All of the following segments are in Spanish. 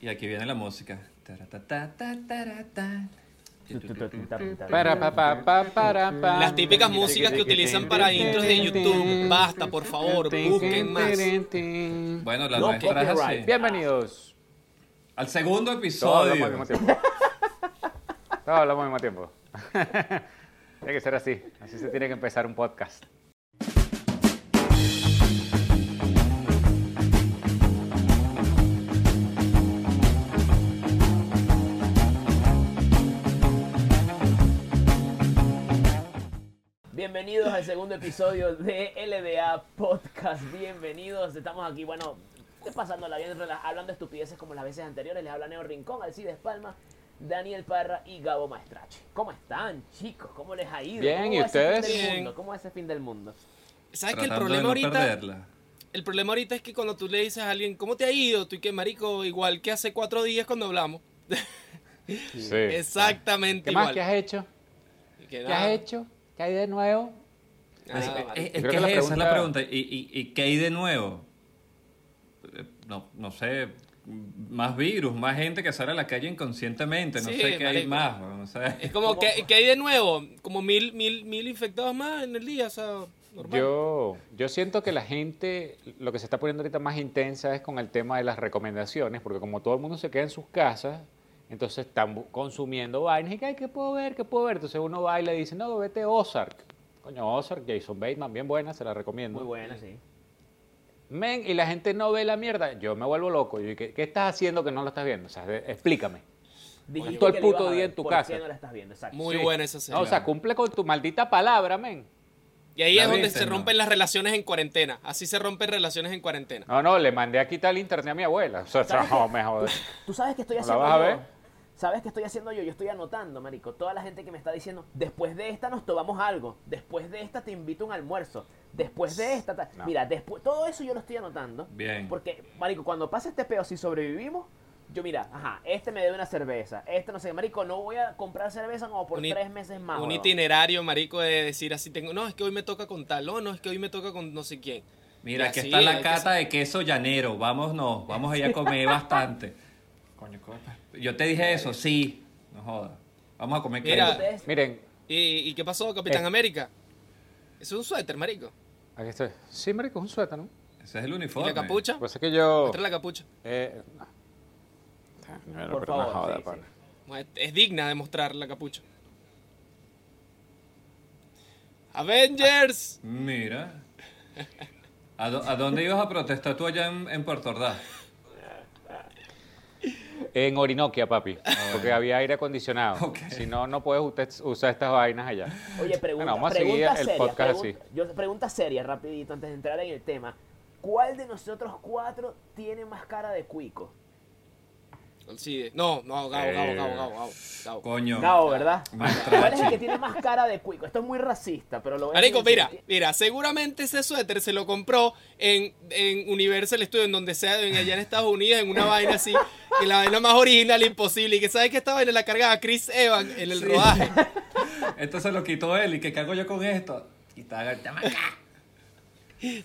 Y aquí viene la música. Taratatatarata. Para, pa, pa, pa, para, pa. Las típicas músicas que utilizan para intros de YouTube. Basta, por favor, busquen más. Bueno, la No nuestra es así. Bienvenidos. Al segundo Todos hablamos al episodio. mismo tiempo. Todos hablamos al mismo tiempo. Tiene que ser así. Así se tiene que empezar un podcast. Bienvenidos al segundo episodio de LDA Podcast. Bienvenidos. Estamos aquí, bueno, pasándola bien, hablando estupideces como las veces anteriores. Les habla Neo Rincón, Alcides Palma, Daniel Parra y Gabo Maestrache. ¿Cómo están, chicos? ¿Cómo les ha ido? Bien, ¿Cómo ¿y ustedes? Bien. ¿Cómo es ese fin del mundo? ¿Sabes que el problema de no ahorita? perderla. El problema ahorita es que cuando tú le dices a alguien, ¿cómo te ha ido? Tú y que marico, igual que hace cuatro días cuando hablamos. Sí. Exactamente ¿Qué más? ¿Qué has hecho? ¿Qué has hecho? ¿Qué hay de nuevo? Nada, Es, marico. es- es Creo que que la esa es la pregunta-. ¿Y, y, y qué hay de nuevo? Eh, No, no sé, más virus, más gente que sale a la calle inconscientemente, no Sí, sé qué hay más. Es como, que, que hay de nuevo? Como mil, mil, mil infectados más en el día, o sea, normal. Yo, yo siento que la gente, lo que se está poniendo ahorita más intensa es con el tema de las recomendaciones, porque como todo el mundo se queda en sus casas, entonces están consumiendo vainas y que, ay, ¿qué puedo ver? ¿Qué puedo ver? Entonces uno va y le dice, no, vete Ozark. Coño, Ozark, Jason Bateman, bien buena, se la recomiendo. Muy buena, sí. Men, y la gente no ve la mierda, yo me vuelvo loco. Yo, ¿qué, qué estás haciendo que no lo estás viendo? O sea, explícame. Dijiste todo el que la puto día ver, en tu ¿por casa. qué no la estás viendo? Exacto. Muy Sí. buena esa No, serie. o sea, cumple con tu maldita palabra, men. y ahí ¿La es donde se no? rompen las relaciones en cuarentena. Así se rompen relaciones en cuarentena. No, no, le mandé a quitar el internet a mi abuela. O sea, ¿Sabes no, me jodas. ¿Tú sabes qué estoy ¿La haciendo vas a yo? ver? ¿Sabes qué estoy haciendo yo? Yo estoy anotando, marico. Toda la gente que me está diciendo, después de esta nos tomamos algo. Después de esta te invito a un almuerzo. Después de esta... ta-". No. Mira, después... Todo eso yo lo estoy anotando. Bien. Porque, marico, cuando pase este peo, si sobrevivimos... Yo, mira, ajá, este me debe una cerveza. Este no sé, marico, no voy a comprar cerveza como por Un tres meses más. Un itinerario, marico, de decir así, tengo, no, es que hoy me toca con tal, no, no, es que hoy me toca con no sé quién. Mira, aquí está la que cata de queso llanero. Vámonos, vamos a ir a comer bastante. Coño, coño. Yo te dije eso, sí. No jodas. Vamos a comer Mira. queso. Miren, ¿Y, y qué pasó, Capitán Eh. América? Eso es un suéter, marico. aquí estoy. Sí, marico, es un suéter, ¿no? Ese es el ¿Y uniforme. la capucha? Pues es que yo... Muestra la capucha. Eh, no. Por pero no favor, joda, sí, pana. Bueno, Es, es digna de mostrar la capucha. Avengers. Mira. ¿A, dó- a dónde ibas a protestar tú allá en, en Puerto Ordaz? En Orinoquia, papi. Porque había aire acondicionado. Si no, no puedes usted usar estas vainas allá. Oye, pregunta, Bueno, vamos a seguir pregunta el seria, podcast pregun- Yo, pregunta seria, rapidito, antes de entrar en el tema. ¿Cuál de nosotros cuatro tiene más cara de cuico? No, no, Gabo, Gabo, Eh. Gabo, Gabo, Gabo, Gabo. Coño. Gabo, ¿verdad? ¿Cuál es el que tiene más cara de cuico? Esto es muy racista, pero lo voy a Marico, mira, mira, seguramente ese suéter se lo compró en, en Universal Studios, en donde sea, en, allá en Estados Unidos, en una vaina así, que la vaina más original imposible, y que sabes que esta vaina la cargaba Chris Evans en el rodaje. Esto se lo quitó él. ¿Y qué hago yo con esto? Y está, "Toma acá".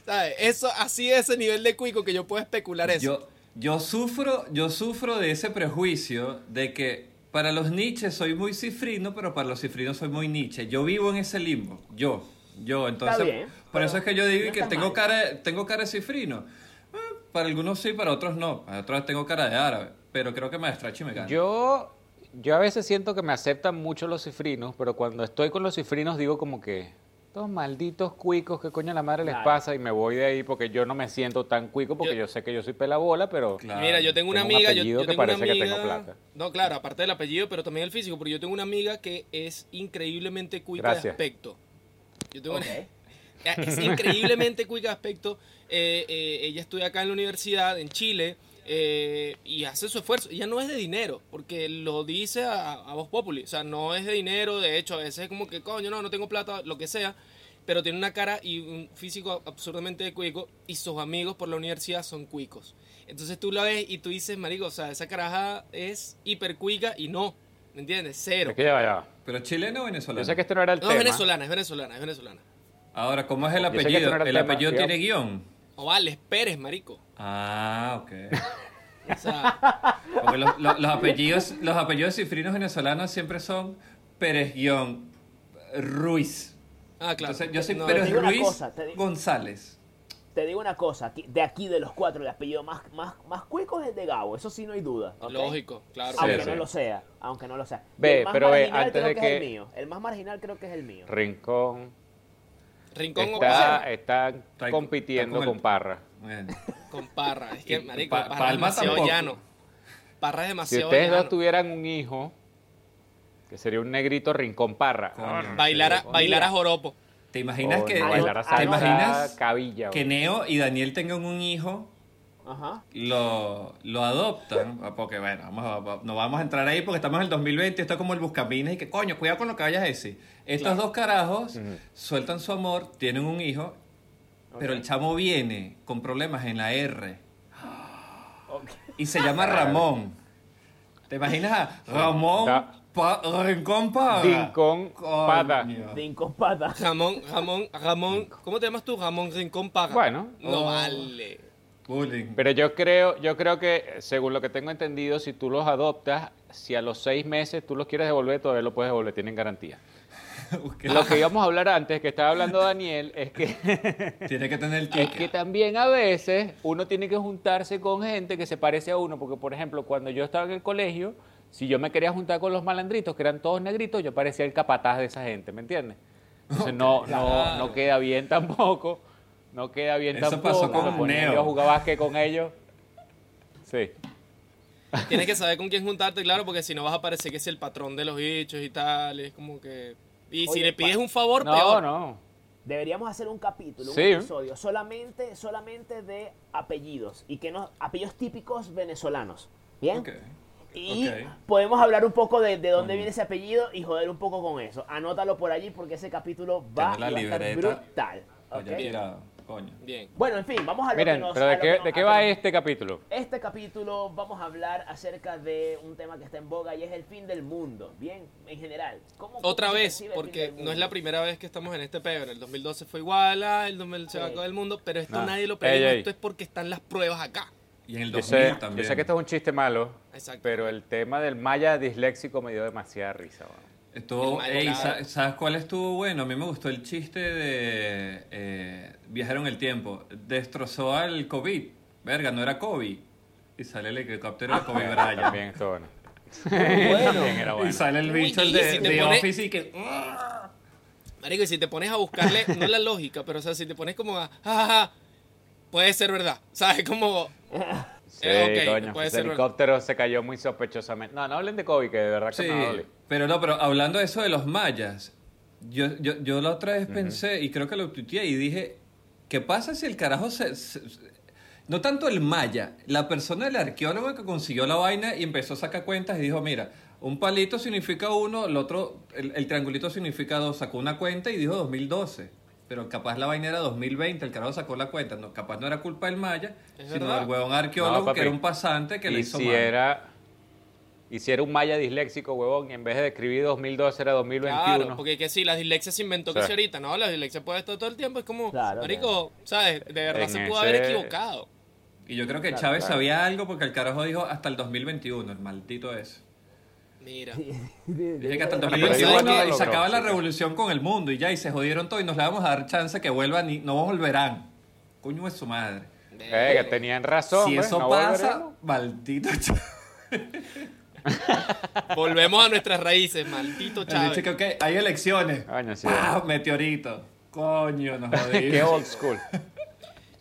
¿Sabes? Eso, así es ese nivel de cuico que yo puedo especular eso. Yo, yo, sufro, yo sufro de ese prejuicio de que para los niches soy muy cifrino, pero para los cifrinos soy muy niche. Yo vivo en ese limbo. Yo. Yo. Entonces, bien, por eso es que yo digo no que tengo mal. cara, tengo cara de cifrino. Eh, para algunos sí, para otros no. Para otros tengo cara de árabe. Pero creo que Maestrachi me gana. Yo, yo a veces siento que me aceptan mucho los cifrinos, pero cuando estoy con los cifrinos digo como que estos malditos cuicos, ¿qué coño a la madre les Claro. pasa? Y me voy de ahí porque yo no me siento tan cuico porque yo, Yo- sé que yo soy pelabola, pero Claro. Mira, yo tengo una Tengo un amiga, yo, apellido yo que tengo una parece que amiga, tengo plata. no, claro, aparte del apellido, pero también el físico, porque yo tengo una amiga que es increíblemente cuica de aspecto. Yo tengo una- es increíblemente cuica de aspecto. Eh, eh, ella estudia acá en la universidad, en Chile, eh, y hace su esfuerzo. Ella no es de dinero, porque lo dice a, a voz populi. O sea, no es de dinero, de hecho, a veces es como que, coño, no, no tengo plata, lo que sea. Pero tiene una cara y un físico absurdamente cuico, y sus amigos por la universidad son cuicos. Entonces tú la ves y tú dices, marico, o sea, esa caraja es hiper cuica y no, ¿me entiendes? Cero. es que ya ya. ¿Pero chileno o venezolano? Yo sé que este no era el No, tema. es venezolana, es venezolana, es venezolana. Ahora, ¿cómo es el que apellido? no el el tema, apellido digamos. tiene guion. Ovales, Pérez, marico. Ah, ok. O sea, Porque los, los- los apellidos, los apellidos cifrinos venezolanos siempre son Pérez guion Ruiz. ah, claro. Entonces, yo soy No, Pérez Ruiz cosa, te digo- González. Te digo una cosa, de aquí de los cuatro, el apellido más, más, más cuico es el de Gabo, eso sí no hay duda. Lógico, claro. Aunque Sí, no sí. lo sea, aunque no lo sea. Ve, el más pero ve, antes creo de que, es el mío. El más marginal creo que es el mío. Rincón Rincón o está, está Está- compitiendo está con con, el- Parra. Bueno. con Parra. Es que, marico, Pa- Parra es demasiado tampoco. llano. Parra es Si demasiado ustedes llano. dos tuvieran un hijo, que sería un negrito Rincón Parra. Coño. Bailar a, Mira. bailar a joropo. ¿Te imaginas que, ¿te imaginas cabilla. que. Neo y Daniel tengan un hijo? Ajá. Lo, lo adoptan, porque bueno, vamos a- no vamos a entrar ahí porque estamos en el 2020, esto es como el buscaminas y que coño, cuidado con lo que vayas a decir. Estos dos carajos sueltan su amor, tienen un hijo, pero el chamo viene con problemas en la R y se llama Ramón. ¿Te imaginas a Ramón Da- pa, Rincón Paga? Rincón. Pata. De incompata. Ramón, Ramón, Ramón. ¿Cómo te llamas tú? Ramón Rincón Parra. Bueno. No Oh. vale. Bullying. Pero yo creo, yo creo que, según lo que tengo entendido, si tú los adoptas, si a los seis meses tú los quieres devolver, todavía lo puedes devolver, tienen garantía. Lo que íbamos a hablar antes, que estaba hablando Daniel, es que, Tiene que tener el es que también a veces uno tiene que juntarse con gente que se parece a uno, porque por ejemplo, cuando yo estaba en el colegio, si yo me quería juntar con los malandritos, que eran todos negritos, yo parecía el capataz de esa gente, ¿me entiendes? Entonces no, no, Claro. no queda bien tampoco, no queda bien Eso tampoco. pasó con ponía Neo. yo a jugar básquet con ellos. Sí. Tienes que saber con quién juntarte, claro, porque si no vas a parecer que es el patrón de los bichos y tal. Es como que. Y si le pides un favor, No, peor. no. Deberíamos hacer un capítulo, un episodio, solamente, solamente de apellidos. Y que no, apellidos típicos venezolanos. ¿Bien? Ok. Y podemos hablar un poco de, de dónde viene ese apellido y joder un poco con eso. Anótalo por allí porque ese capítulo va, Tener la y va a estar libreta. brutal. Oye, ¿ok? tirado. Coño. Bien. Bueno, en fin, vamos a lo Miren, que nos... pero ¿de qué, nos- de qué va este capítulo? Este capítulo vamos a hablar acerca de un tema que está en boga y es el fin del mundo. Bien, en general. ¿Cómo- cómo Otra se vez, porque no es la primera vez que estamos en este peo. En el 2012 fue igual, ah, el 2000 se va a acabar el mundo, pero esto Nah. nadie lo Ey, previó. ey. Esto es porque están las pruebas acá. Y en el Yo 2000 sé, yo también. sé que esto es un chiste malo, Exacto. pero el tema del maya disléxico me dio demasiada risa. weón. Estuvo, El ey, malogrado. sa- ¿sabes cuál estuvo bueno? A mí me gustó el chiste de eh, Viajaron el tiempo. Destrozó al COVID. Verga, no era COVID. Y sale el helicóptero de Kobe Bryant. También esto bueno. Bueno. También era Y bueno. sale el bicho de, si de pone- Office y que... Marico, y si te pones a buscarle, no la lógica, pero o sea, si te pones como a, "Ja, ja, ja", puede ser verdad. ¿Sabes? Como. Sí, Eh, coño, puede ese ser helicóptero se cayó muy sospechosamente. No, no hablen de Kobe, que de verdad que Sí, me duele. pero no, pero hablando de eso de los mayas, yo, yo, yo la otra vez pensé, y creo que lo tuiteé, y dije, ¿qué pasa si el carajo se, se- se- No tanto el maya, la persona, el arqueólogo que consiguió la vaina y empezó a sacar cuentas y dijo, mira, un palito significa uno, el otro, el, el triangulito significa dos, sacó una cuenta y dijo 2012. Pero capaz la vaina era 2020, el carajo sacó la cuenta. No, capaz no era culpa del maya, Es sino verdad. del huevón arqueólogo No, que era un pasante que le hizo si mal. era y si era un maya disléxico, huevón, y en vez de escribir 2012 era 2021. Claro, porque que si la dislexia se inventó que Sí. si ahorita, ¿no? La dislexia puede estar todo el tiempo. Es como, Claro, Marico, ¿sabes? De verdad En se pudo ese- haber equivocado. Y yo creo que Claro, Chávez claro. sabía algo porque el carajo dijo hasta el 2021, el maldito ese. Mira. Dije que hasta el Bueno, pero 2021 igual no se acaba la revolución con el mundo y ya, y se jodieron todo y nos le vamos a dar chance que vuelvan y no volverán. Coño es su madre. Eh, que tenían razón. si pues, eso no pasa, volveremos. maldito. Volvemos a nuestras raíces, maldito Chávez. que, hay elecciones. Coño, sí. ¡Pah! Meteorito. Coño, nos jodimos. Qué old school.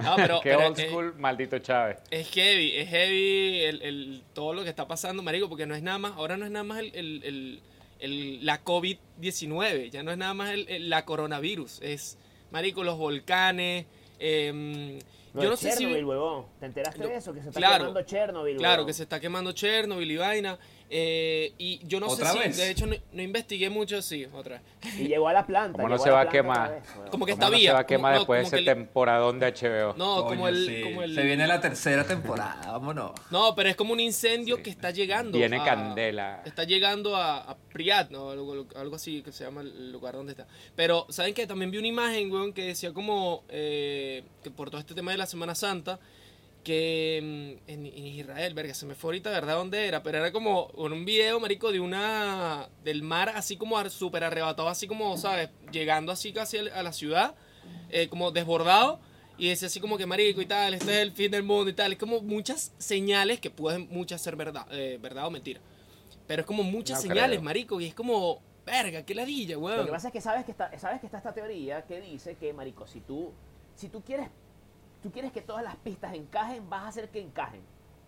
No, pero, Qué pero old es- school, maldito Chávez. Es heavy, es heavy el, el- todo lo que está pasando, marico, porque no es nada más, ahora no es nada más el, el- el- el- la COVID-19, ya no es nada más la coronavirus, es, marico, los volcanes, Lo yo no sé si... Chernobyl, huevón. ¿Te enteraste Lo- de eso? Que se está claro, quemando Chernobyl, Claro, huevón. que se está quemando Chernobyl y vaina, eh, y yo no sé ¿Otra si, vez? de hecho no, no investigué mucho, sí, otra vez. Y llegó a la planta. ¿Cómo no se va a quemar? vez. Como que ¿Cómo está no vía. se va a quemar no, después de ese el- temporadón de HBO. No, Coño, como el, sí. como el... Se viene la tercera temporada, vámonos. No, pero es como un incendio que está llegando. Viene a- candela. Está llegando a, a Priyat, ¿no? Algo, algo así que se llama el lugar donde está. Pero, ¿saben qué? También vi una imagen, weón, que decía como eh, que por todo este tema de la Semana Santa, que mm, en, en Israel, verga, se me fue ahorita, ¿verdad? ¿Dónde era? Pero era como un video, marico, de una... del mar así como súper arrebatado, así como, ¿sabes? Llegando así casi a la ciudad, eh, como desbordado. Y decía así como que marico y tal, este es el fin del mundo y tal. Es como muchas señales que pueden muchas ser verdad, eh, verdad o mentira. Pero es como muchas No señales, creo. marico. Y es como, verga, qué ladilla, Lo weón. que pasa es que sabes que está, sabes que está esta teoría que dice que, marico, si tú, si tú quieres, tú quieres que todas las pistas encajen, vas a hacer que encajen.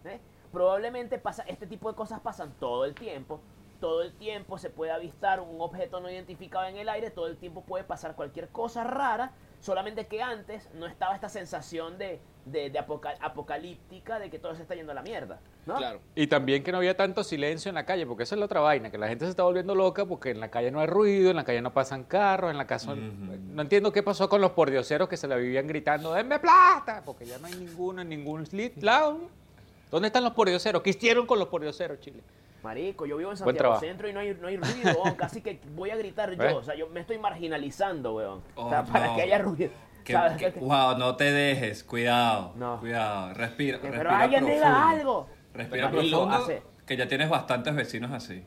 ¿eh? Probablemente pasa, este tipo de cosas pasan todo el tiempo. Todo el tiempo se puede avistar un objeto no identificado en el aire, todo el tiempo puede pasar cualquier cosa rara, solamente que antes no estaba esta sensación de, de, de apoca- apocalíptica de que todo se está yendo a la mierda. ¿no? Claro. Y también que no había tanto silencio en la calle, porque esa es la otra vaina, que la gente se está volviendo loca porque en la calle no hay ruido, en la calle no pasan carros, en la casa... No entiendo qué pasó con los pordioseros que se la vivían gritando, ¡denme plata! Porque ya no hay ninguno en ningún slit- lado. ¿Dónde están los pordioseros? ¿Qué hicieron con los pordioseros, Chile? Marico, yo vivo en Santiago. Centro y no hay, no hay ruido, weón. Casi que voy a gritar yo. O sea, yo me estoy marginalizando, weón. Oh, o sea, para no. que haya ruido. Que- wow, no te dejes, cuidado. No. Cuidado, respira. que- respira pero alguien diga profundo. algo. Respira Pero profundo, hace- que ya tienes bastantes vecinos así.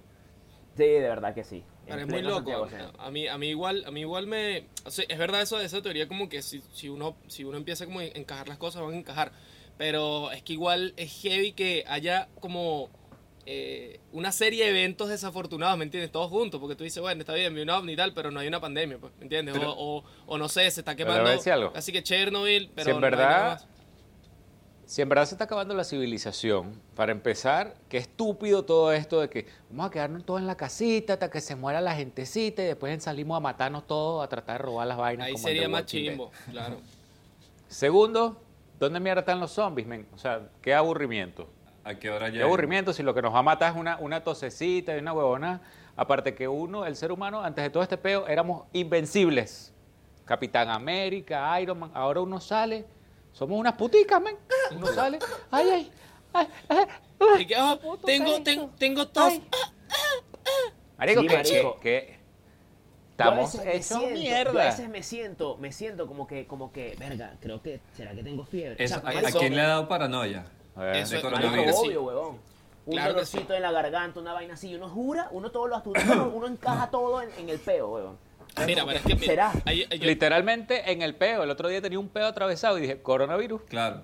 Sí, de verdad que sí. Pero es muy loco. A mí, a mí igual, a mí igual me, o sea, es verdad eso de esa teoría como que si, si uno, si uno empieza como a encajar las cosas van a encajar. Pero es que igual es heavy que haya como eh, una serie de eventos desafortunados, ¿me entiendes? Todos juntos, porque tú dices, bueno, está bien, vi un ovni y tal, pero no hay una pandemia, pues, ¿me entiendes? Pero- o, o, o no sé, se está quemando. algo. Así que Chernobyl, pero Si en no verdad-. Si en verdad se está acabando la civilización, para empezar, qué estúpido todo esto de que vamos a quedarnos todos en la casita hasta que se muera la gentecita y después salimos a matarnos todos, a tratar de robar las vainas. Ahí como sería más chimbo, claro. Segundo, ¿dónde mierda están los zombies, men? O sea, qué aburrimiento. ¿A qué hora Qué llega? aburrimiento si lo que nos va a matar es una, una tosecita y una huevona. Aparte que uno, el ser humano, antes de todo este peo, éramos invencibles. Capitán América, Iron Man. Ahora uno sale, somos unas puticas, men. Uno sale, ay, ay, ay, ay, ay. Ah, tengo, carito. ten- tengo tos. Ay. Marico, Sí, que, marico. que- estamos hechos Yo a mierda. veces me siento, me siento como que, como que, verga, creo que, ¿será que tengo fiebre? Eso- O sea, ¿a, quién le ha dado paranoia? Eh, Eso es- coronavirus. Obvio, huevón. Un Claro que dolorcito en la garganta, una vaina así. Y uno jura, uno todo lo uno, uno encaja todo en, en el peo, huevón. Mira, pero es que mira, ¿Será? ahí- yo- Literalmente en el peo. El otro día tenía un peo atravesado y dije, coronavirus. Claro.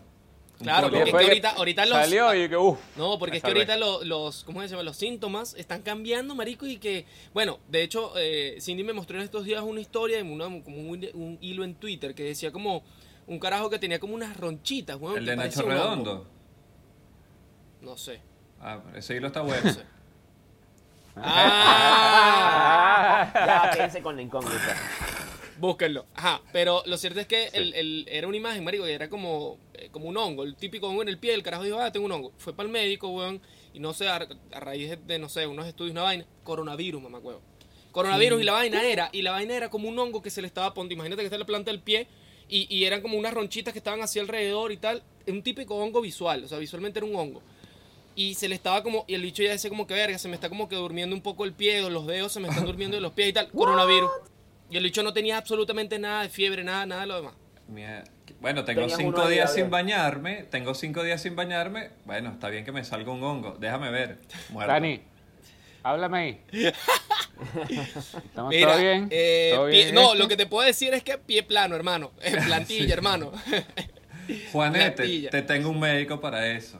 Claro, porque Después ahorita- ahorita los- Salió y que, uff. No, porque es que ahorita lo- los, ¿cómo se llama? Los síntomas están cambiando, marico, y que, bueno, de hecho, eh, Cindy me mostró en estos días una historia, en una- como un, un hilo en Twitter, que decía como un carajo que tenía como unas ronchitas, weón, El que de Nacho un hongo. No sé. Ah, ese hilo está bueno. No sé. Ah, Ya, quédense con la incógnita. búsquenlo. Ajá, pero lo cierto es que el, el- era una imagen, marico, que era como, eh, como un hongo, el típico hongo en el pie, el carajo dijo, ah, tengo un hongo. Fue para el médico, weón, y no sé, a, a raíz de, de, no sé, unos estudios, una vaina, coronavirus, mamá, weón. Coronavirus y la vaina era, y la vaina era como un hongo que se le estaba poniendo, imagínate que está en la planta del pie, y, y eran como unas ronchitas que estaban así alrededor y tal, un típico hongo visual, o sea, visualmente era un hongo. Y se le estaba como, y el bicho ya decía como que verga, se me está como que durmiendo un poco el pie, o los dedos se me están durmiendo de los pies y tal, coronavirus. Y el bicho no tenía absolutamente nada de fiebre, nada, nada de lo demás. Mierda. Bueno, tengo Tenías cinco días sin bañarme. Tengo cinco días sin bañarme. Bueno, está bien que me salga un hongo. Déjame ver. Muerto. Dani, háblame ahí. ¿Estamos Mira, todo bien? eh, ¿Todo pie- bien en no, lo que te puedo decir es que pie plano, hermano. Plantilla, hermano. Juanete, Plantilla. te tengo un médico para eso.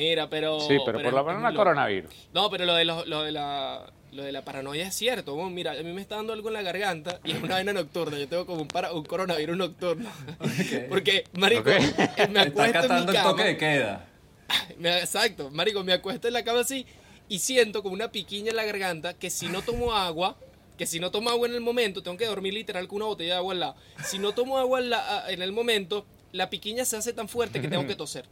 Mira, pero. Sí, pero por lo menos no coronavirus. No, pero lo de, lo, lo de la. Lo de la paranoia es cierto. weón. mira, a mí me está dando algo en la garganta y es una vaina nocturna. Yo tengo como un, para, un coronavirus nocturno. Porque, marico, Ok. eh, me Está acuesto en catando mi el cama. toque de queda. Me- exacto, marico, me acuesto en la cama así y siento como una piquiña en la garganta que si no tomo agua, que si no tomo agua en el momento, tengo que dormir literal con una botella de agua al lado. Si no tomo agua en, la- en el momento, la piquiña se hace tan fuerte que tengo que toser.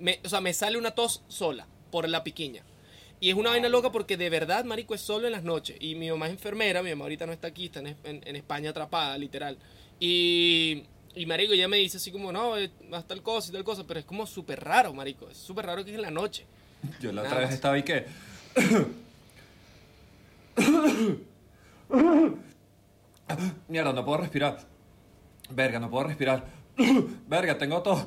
Me- o sea, me sale una tos sola por la piquiña. Y es una vaina loca porque de verdad, marico, es solo en las noches. Y mi mamá es enfermera, mi mamá ahorita no está aquí, está en, en- en España atrapada, literal. Y, y marico, ella me dice así como, no, eh, haz tal cosa y tal cosa, pero es como súper raro, marico. Es súper raro que es en la noche. Yo la Nada otra vez más. estaba y que. Mierda, no puedo respirar. Verga, no puedo respirar. Verga, tengo tos.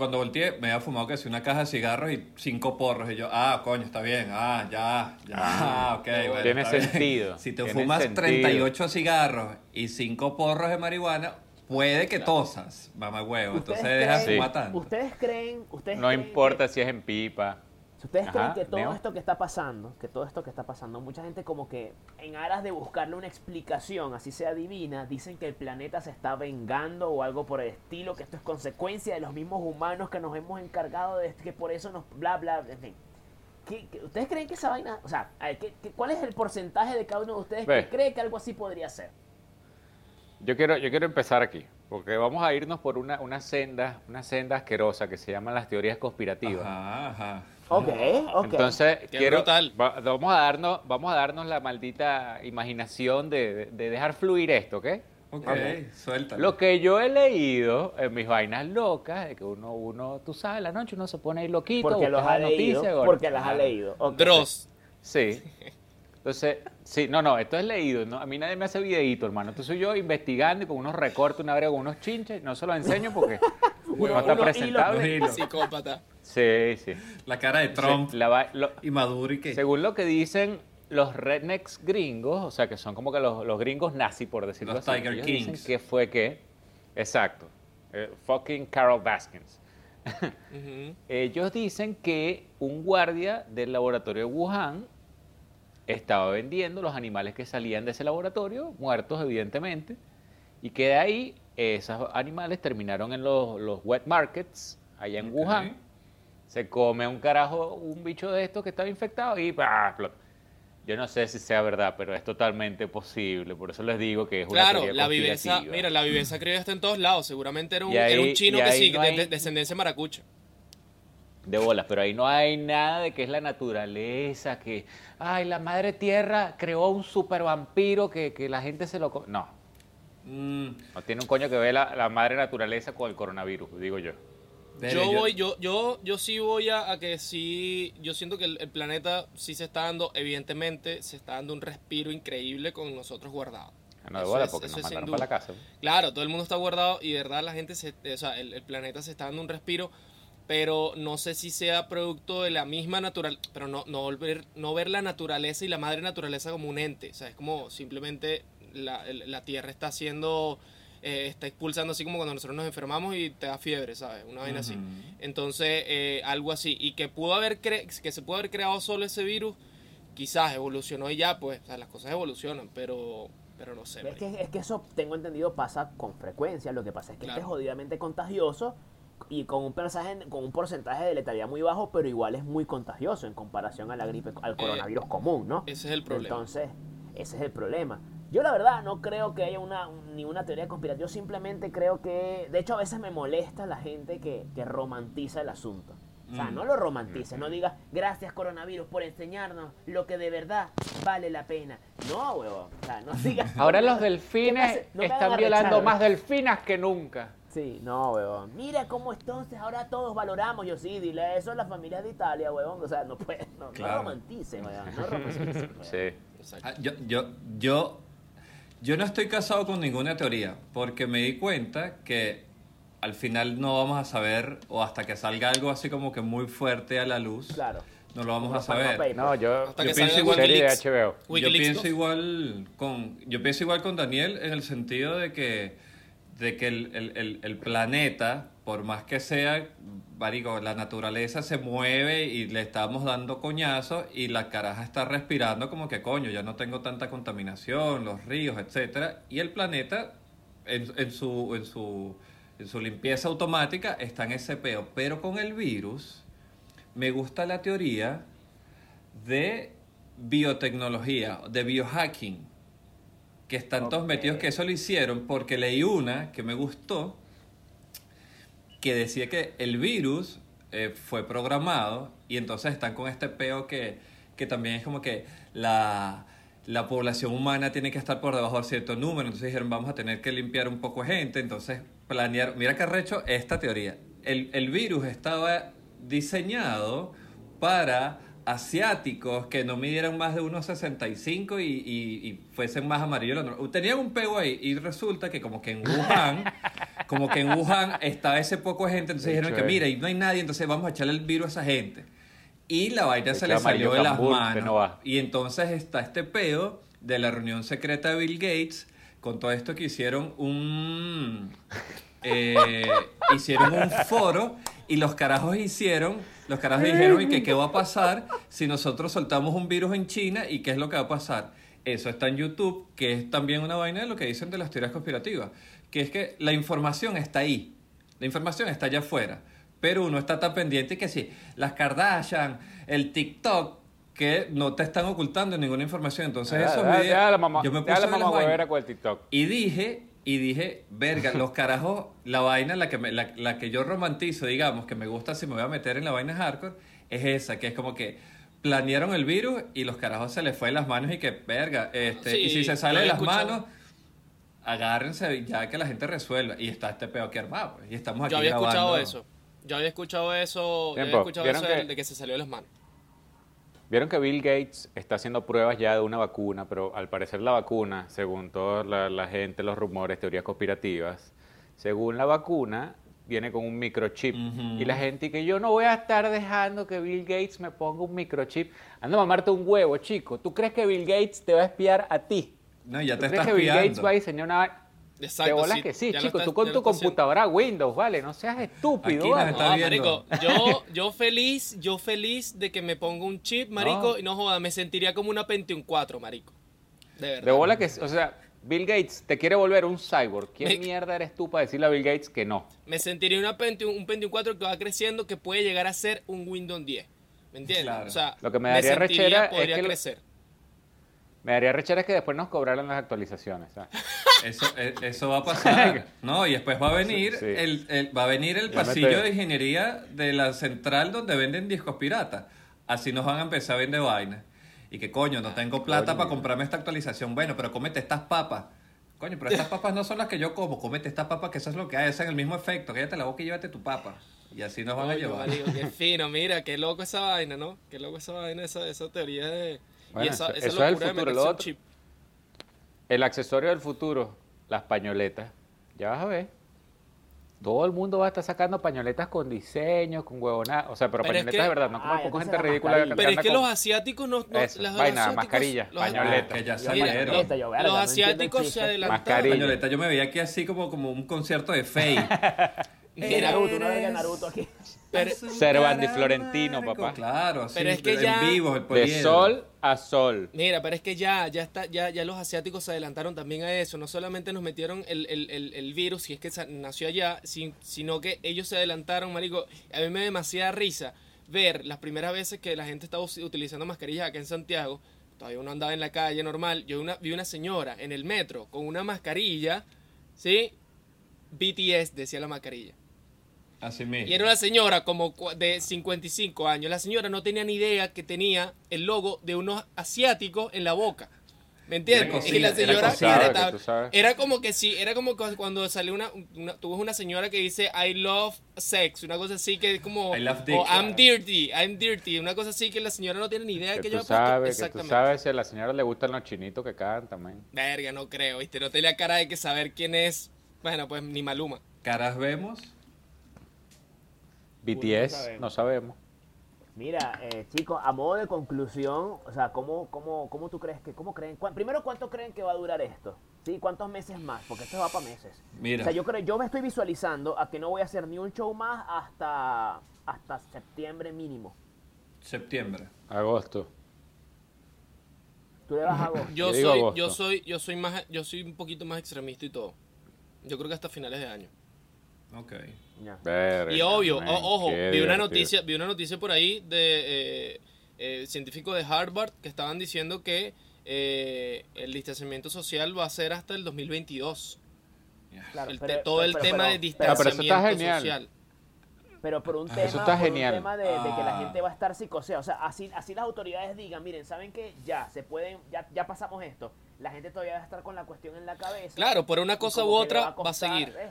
Cuando volteé, me había fumado que si una caja de cigarros y cinco porros. Y yo, ah, coño, está bien. Ah, ya, ya. Ah, ok. bueno, Tiene está bien. sentido, Si te fumas sentido. 38 cigarros y cinco porros de marihuana, puede que tosas, mamá huevo. Entonces ¿Ustedes deja de fumar tanto. ¿Ustedes creen, ustedes No creen importa que- si es en pipa. Si ustedes Ajá, creen que todo Neo. esto que está pasando, que todo esto que está pasando, mucha gente como que en aras de buscarle una explicación, así sea divina, dicen que el planeta se está vengando o algo por el estilo, que esto es consecuencia de los mismos humanos que nos hemos encargado de que por eso nos bla bla, en fin. ¿Qué- qué- ¿Ustedes creen que esa vaina, o sea, a ver, ¿qué- qué- cuál es el porcentaje de cada uno de ustedes Ve. que cree que algo así podría ser? Yo quiero, yo quiero empezar aquí, porque vamos a irnos por una, una senda, una senda asquerosa que se llaman las teorías conspirativas. Ajá, ajá. Ok, ok. Entonces, Qué quiero, brutal. va- vamos, a darnos, vamos a darnos la maldita imaginación de, de- de dejar fluir esto, ¿ok? Ok, suéltalo. Lo que yo he leído en mis vainas locas, de que uno, uno, tú sabes, la noche uno se pone ahí loquito, porque los ha leído, noticia, gordo. porque las ha leído. ok. Dross. Sí. Entonces, sí, no, no, esto es leído, ¿no? A mí nadie me hace videíto, hermano. Entonces yo investigando y con unos recortes, una brega con unos chinches, no se los enseño porque Uno- no está presentable. Psicópata. Sí, sí. La cara de Trump Sí, la va- lo- y Maduro y qué. según lo que dicen los rednecks gringos, o sea, que son como que los, los gringos nazi, por decirlo Los así. Tiger ellos Kings. Dicen que fue que, exacto, eh, fucking Carol Baskins. Ellos dicen que un guardia del laboratorio de Wuhan estaba vendiendo los animales que salían de ese laboratorio, muertos evidentemente, y que de ahí esos animales terminaron en los, los wet markets, allá en. Wuhan. Se come un carajo, un bicho de estos que estaba infectado y ¡pah! Yo no sé si sea verdad, pero es totalmente posible. Por eso les digo que es una Claro, la conspirativa. mira, la viveza criolla está en todos lados. Seguramente era un, ahí- era un chino que sí, no de, hay- de- descendencia maracucha. de bolas, pero ahí no hay nada de que es la naturaleza, que, ay, la madre tierra creó un super vampiro que, que la gente se lo... co-". No, Mm, no tiene un coño que ver la, la madre naturaleza con el coronavirus, digo yo. Yo voy, yo, yo, yo sí voy a, a que sí, yo siento que el, el planeta sí se está dando, evidentemente, se está dando un respiro increíble con nosotros guardados. No de es- porque nos es sin mandaron para la casa. Claro, todo el mundo está guardado y de verdad la gente, se, o sea, el, el planeta se está dando un respiro, pero no sé si sea producto de la misma naturaleza, pero no, no, volver, no ver la naturaleza y la madre naturaleza como un ente, o sea, es como simplemente la, la Tierra está haciendo, eh, está expulsando así como cuando nosotros nos enfermamos y te da fiebre, ¿sabes? Una vaina así. Entonces, eh, algo así. Y que pudo haber cre- que se pudo haber creado solo ese virus, quizás evolucionó y ya, pues, o sea, las cosas evolucionan, pero, pero no sé. Es que, es que eso, tengo entendido, pasa con frecuencia. Lo que pasa es que este es jodidamente contagioso y con un, porcentaje, con un porcentaje de letalidad muy bajo, pero igual es muy contagioso en comparación a la gripe, al coronavirus común, ¿no? Ese es el problema. Entonces, ese es el problema. Yo la verdad no creo que haya una, ninguna teoría conspirativa, simplemente creo que, de hecho a veces me molesta la gente que, que romantiza el asunto. O sea, Mm. no lo romantices, no digas gracias coronavirus por enseñarnos lo que de verdad vale la pena. No, huevón. O sea, no digas. Ahora los ¿qué me delfines? No están violando más delfinas que nunca. Sí, no, huevón. Mira cómo entonces ahora todos valoramos. Yo sí, dile eso a las familias de Italia, huevón. O sea, no puedes, no, Claro. no romantices, huevón. No romantices. huevón. Sí. Exacto. Ah, Yo, yo, yo, yo no estoy casado con ninguna teoría, porque me di cuenta que al final no vamos a saber, o hasta que salga algo así como que muy fuerte a la luz, Claro. no lo vamos a saber. No, yo, Hasta yo que pienso igual serie de. HBO. Yo pienso 2. igual con yo pienso igual con Daniel en el sentido de que de que el, el- el- el planeta por más que sea marico, la naturaleza se mueve y le estamos dando coñazos y la caraja está respirando como que coño ya no tengo tanta contaminación los ríos etcétera y el planeta en, en su en su en su limpieza automática está en ese peo. Pero con el virus me gusta la teoría de biotecnología, de biohacking, que están todos metidos que eso lo hicieron porque leí una que me gustó, que decía que el virus eh, fue programado y entonces están con este peo que, que también es como que la, la población humana tiene que estar por debajo de cierto número, entonces dijeron vamos a tener que limpiar un poco gente, entonces planear, mira que arrecho esta teoría, el, el virus estaba diseñado para asiáticos que no midieran más de 1,65 y, y, y fuesen más amarillos. de lo normal. Tenían un pego ahí y resulta que como que en Wuhan, como que en Wuhan estaba ese poco de gente, entonces De dijeron hecho, que mira, y no hay nadie, entonces vamos a echarle el virus a esa gente. Y la vaina Se le salió amarillo de las manos. no. Y entonces está este peo de la reunión secreta de Bill Gates con todo esto que hicieron un eh, hicieron un foro y los carajos hicieron, los carajos dijeron y que qué va a pasar si nosotros soltamos un virus en China y qué es lo que va a pasar. Eso está en YouTube, que es también una vaina de lo que dicen de las teorías conspirativas, que es que la información está ahí, la información está allá afuera, pero uno está tan pendiente que sí, las Kardashian, el TikTok, que no te están ocultando ninguna información, entonces Ya, esos ya, videos- ya la mamá, yo me puse la mamá huevera con el TikTok. Y dije, y dije, verga, los carajos, la vaina, la que, me- la, la que yo romantizo, digamos, que me gusta si me voy a meter en la vaina hardcore, es esa, que es como que planearon el virus y los carajos se les fue de las manos y que, verga, este, Sí, y si se sale de las escuchado. manos, agárrense ya que la gente resuelva. Y está este peo aquí armado, pues, y estamos aquí Yo había escuchado eso. Yo había escuchado eso, yo había escuchado ¿vieron eso de- que- de que se salió de las manos. Vieron que Bill Gates está haciendo pruebas ya de una vacuna, pero al parecer la vacuna, según toda la, la gente, los rumores, teorías conspirativas, según la vacuna, viene con un microchip. Y la gente y que yo no voy a estar dejando que Bill Gates me ponga un microchip. Anda a mamarte un huevo, chico. ¿Tú crees que Bill Gates te va a espiar a ti? No, ya ¿Tú te crees que Bill Gates va a diseñar una... Exacto, de bolas sí, que sí, chico. está- tú con tu haciendo. computadora Windows, ¿vale? No seas estúpido, vale. está No, viendo. marico, yo, yo feliz, yo feliz de que me ponga un chip, marico, No. y no joda, me sentiría como una Pentium 4, marico. De verdad. De bola que, o sea, Bill Gates te quiere volver un cyborg. ¿Quién Me- mierda eres tú para decirle a Bill Gates que no? Me sentiría una Pentium, un Pentium 4 que va creciendo, que puede llegar a ser un Windows 10. ¿Me entiendes? Claro. O sea, Lo que me daría sentiría, rechera es que. Me daría rechera es que después nos cobraran las actualizaciones. ¿sabes? Eso, e- eso va a pasar. No, y después va a venir Sí. el, el- va a venir el Ya pasillo de ingeniería de la central donde venden discos piratas. Así nos van a empezar a vender vainas. Y que coño, no tengo plata coño. para comprarme esta actualización. Bueno, pero cómete estas papas. Coño, pero estas papas no son las que yo como. Cómete estas papas que eso es lo que hay. Hacen el mismo efecto. Cállate la boca y llévate tu papa. Y así nos van a llevar. qué fino, mira, qué loco esa vaina, ¿no? Qué loco esa vaina, esa, esa teoría de... y esa, eso- esa eso es el de futuro, meterse un chip. El accesorio del futuro, las pañoletas. Ya vas a ver. Todo el mundo va a estar sacando pañoletas con diseños, con huevonadas. O sea, pero, Pero es pañoletas que- de verdad, no como Ah, poco entonces gente la ridícula. mascarilla. Pero es que con- los asiáticos no... no Eso, las- vaina, asiáticos- mascarilla, los- pañoleta. Que ya salieron. Los asiáticos se adelantaron. Mascarilla. Pañoleta, yo me veía aquí así como, como un concierto de Fey. De Naruto, una de Naruto aquí. Pero, Cervandi Florentino, papá. Claro, así, Pero es que en ya- vivo, el De sol a sol. Mira, pero es que ya, ya está, ya, ya los asiáticos se adelantaron también a eso. No solamente nos metieron el, el, el, el virus, si es que nació allá, sin- sino que ellos se adelantaron, marico. A mí me da demasiada risa ver las primeras veces que la gente estaba utilizando mascarillas acá en Santiago. Todavía uno andaba en la calle normal. Yo una, vi una señora en el metro con una mascarilla, ¿sí? BTS decía la mascarilla. Así mismo. Y era una señora como de 55 años. La señora no tenía ni idea que tenía el logo de unos asiáticos en la boca. ¿Me entiendes? Era y la era señora era, sabes. era como que sí, era como cu- cuando salió una, una- tú ves una señora que dice I love sex, una cosa así que es como I love dick, o I'm dirty, I'm dirty, una cosa así que la señora no tiene ni idea de Que que yo sabes, que tú sabes si a la señora le gustan los chinitos que cantan, man. Verga, no creo, ¿viste? No tenía cara de que saber quién es. Bueno, pues ni Maluma. Caras vemos. BTS, sabemos. no sabemos. Mira, eh, chicos, a modo de conclusión, o sea, ¿cómo, cómo, cómo tú crees que, cómo creen, primero, ¿cuánto creen que va a durar esto? ¿Sí? ¿Cuántos meses más? Porque esto va para meses. Mira. O sea, yo creo, yo me estoy visualizando a que no voy a hacer ni un show más hasta, hasta septiembre mínimo. Septiembre. Agosto. Tú le vas a agosto. Yo Yo soy, agosto. yo soy, yo soy más, yo soy un poquito más extremista y todo. Yo creo que hasta finales de año. Ok. Verga, Y obvio, man, o- ojo, vi una noticia, vi una noticia por ahí de eh, eh, científicos de Harvard que estaban diciendo que eh, el distanciamiento social va a ser hasta el 2022. Claro, El pero- todo el pero- tema pero- de distanciamiento pero eso está genial. social. Pero por un Ah, tema, eso está por un tema de, de que la Ah. gente va a estar psicoseada. O sea, así, así las autoridades digan, miren, ¿saben qué? Ya, se pueden, ya, ya pasamos esto. La gente todavía va a estar con la cuestión en la cabeza. Claro, por una cosa u otra a va a seguir. ¿ves?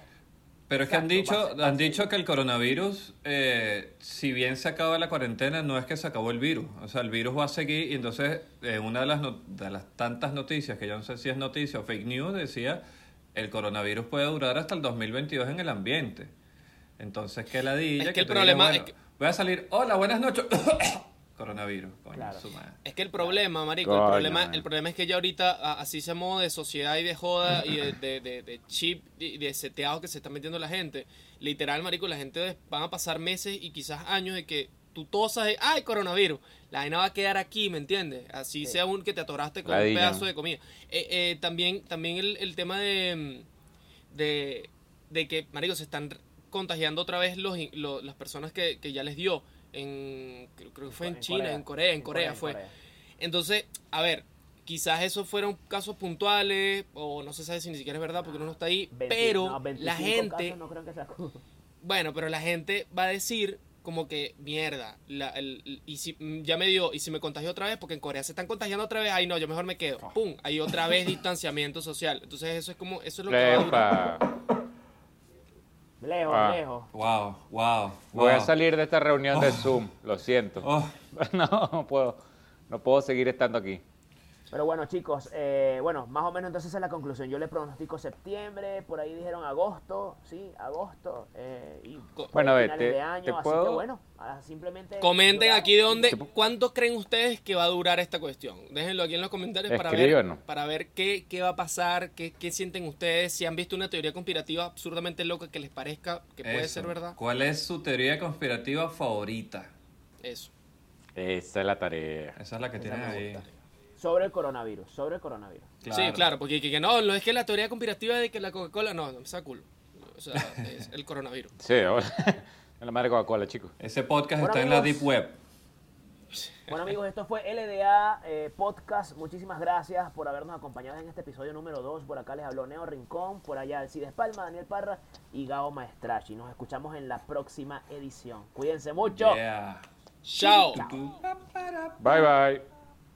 Pero es que han Exacto, dicho, han dicho que el coronavirus, eh, si bien se acaba la cuarentena, no es que se acabó el virus. O sea, el virus va a seguir y entonces eh, una de las, no- de las tantas noticias, que yo no sé si es noticia o fake news, decía el coronavirus puede durar hasta el 2022 en el ambiente. Entonces, ¿qué ladilla? Es que el tú problema es Voy a salir, hola, buenas noches. Coronavirus, coño, Claro. su madre. Es que el problema, marico, el problema, man. el problema es que ya ahorita, así se modo de sociedad y de joda y de, de, de- de chip y de seteado que se está metiendo la gente, literal, marico, la gente van a pasar meses y quizás años de que tú tosas de, ay, coronavirus, la vaina va a quedar aquí, ¿me entiendes? Así sea un que te atoraste con Ladilla. un pedazo de comida. Eh, eh, también también el, el tema de, de, de que, marico, se están contagiando otra vez los, in- lo- las personas que, que ya les dio. En, creo, creo que fue en, En China, Corea. en Corea, en Corea, fue. Corea. Entonces, a ver, quizás esos fueron casos puntuales, o no se sabe si ni siquiera es verdad porque uno no está ahí, 20 pero no, 25 la gente, casos no creo que sea- bueno, pero la gente va a decir como que mierda, la- el- y si mm, ya me dio, y si me contagio otra vez, porque en Corea se están contagiando otra vez, ay no, yo mejor me quedo, pum, hay otra vez distanciamiento social, entonces eso es como, eso es lo que va a durar. Lejos, Ah. lejos. Wow, wow. Voy a salir de esta reunión de Zoom, lo siento. Oh, No, no puedo, no puedo seguir estando aquí. Pero bueno, chicos, eh, bueno, más o menos entonces esa es la conclusión. Yo le pronostico septiembre, por ahí dijeron agosto, sí, agosto. eh, y Bueno, a ver, finales te- de año, te así puedo- que bueno, simplemente. Comenten aquí de dónde, cuánto creen ustedes que va a durar esta cuestión. Déjenlo aquí en los comentarios para ver, para ver qué, qué va a pasar, qué, qué sienten ustedes, si han visto una teoría conspirativa absurdamente loca que les parezca que puede eso. ser verdad. ¿Cuál es su teoría conspirativa favorita? Eso. Esa es la tarea. Esa es la que tienen me ahí. gusta. Sobre el coronavirus, sobre el coronavirus. Sí, claro, porque que, que no, no es que la teoría conspirativa de que la Coca-Cola, no, no, está cool. O sea, es el coronavirus. Sí, es la madre Coca-Cola, chicos. Ese podcast Bueno, está en la. Deep Web. Bueno amigos, esto fue LDA eh, Podcast. Muchísimas gracias por habernos acompañado en este episodio número 2. Por acá les habló Neo Rincón, por allá Alcides Palma, Daniel Parra y Gao Maestrachi. Nos escuchamos en la próxima edición. Cuídense mucho. Yeah. Chao. Bye bye.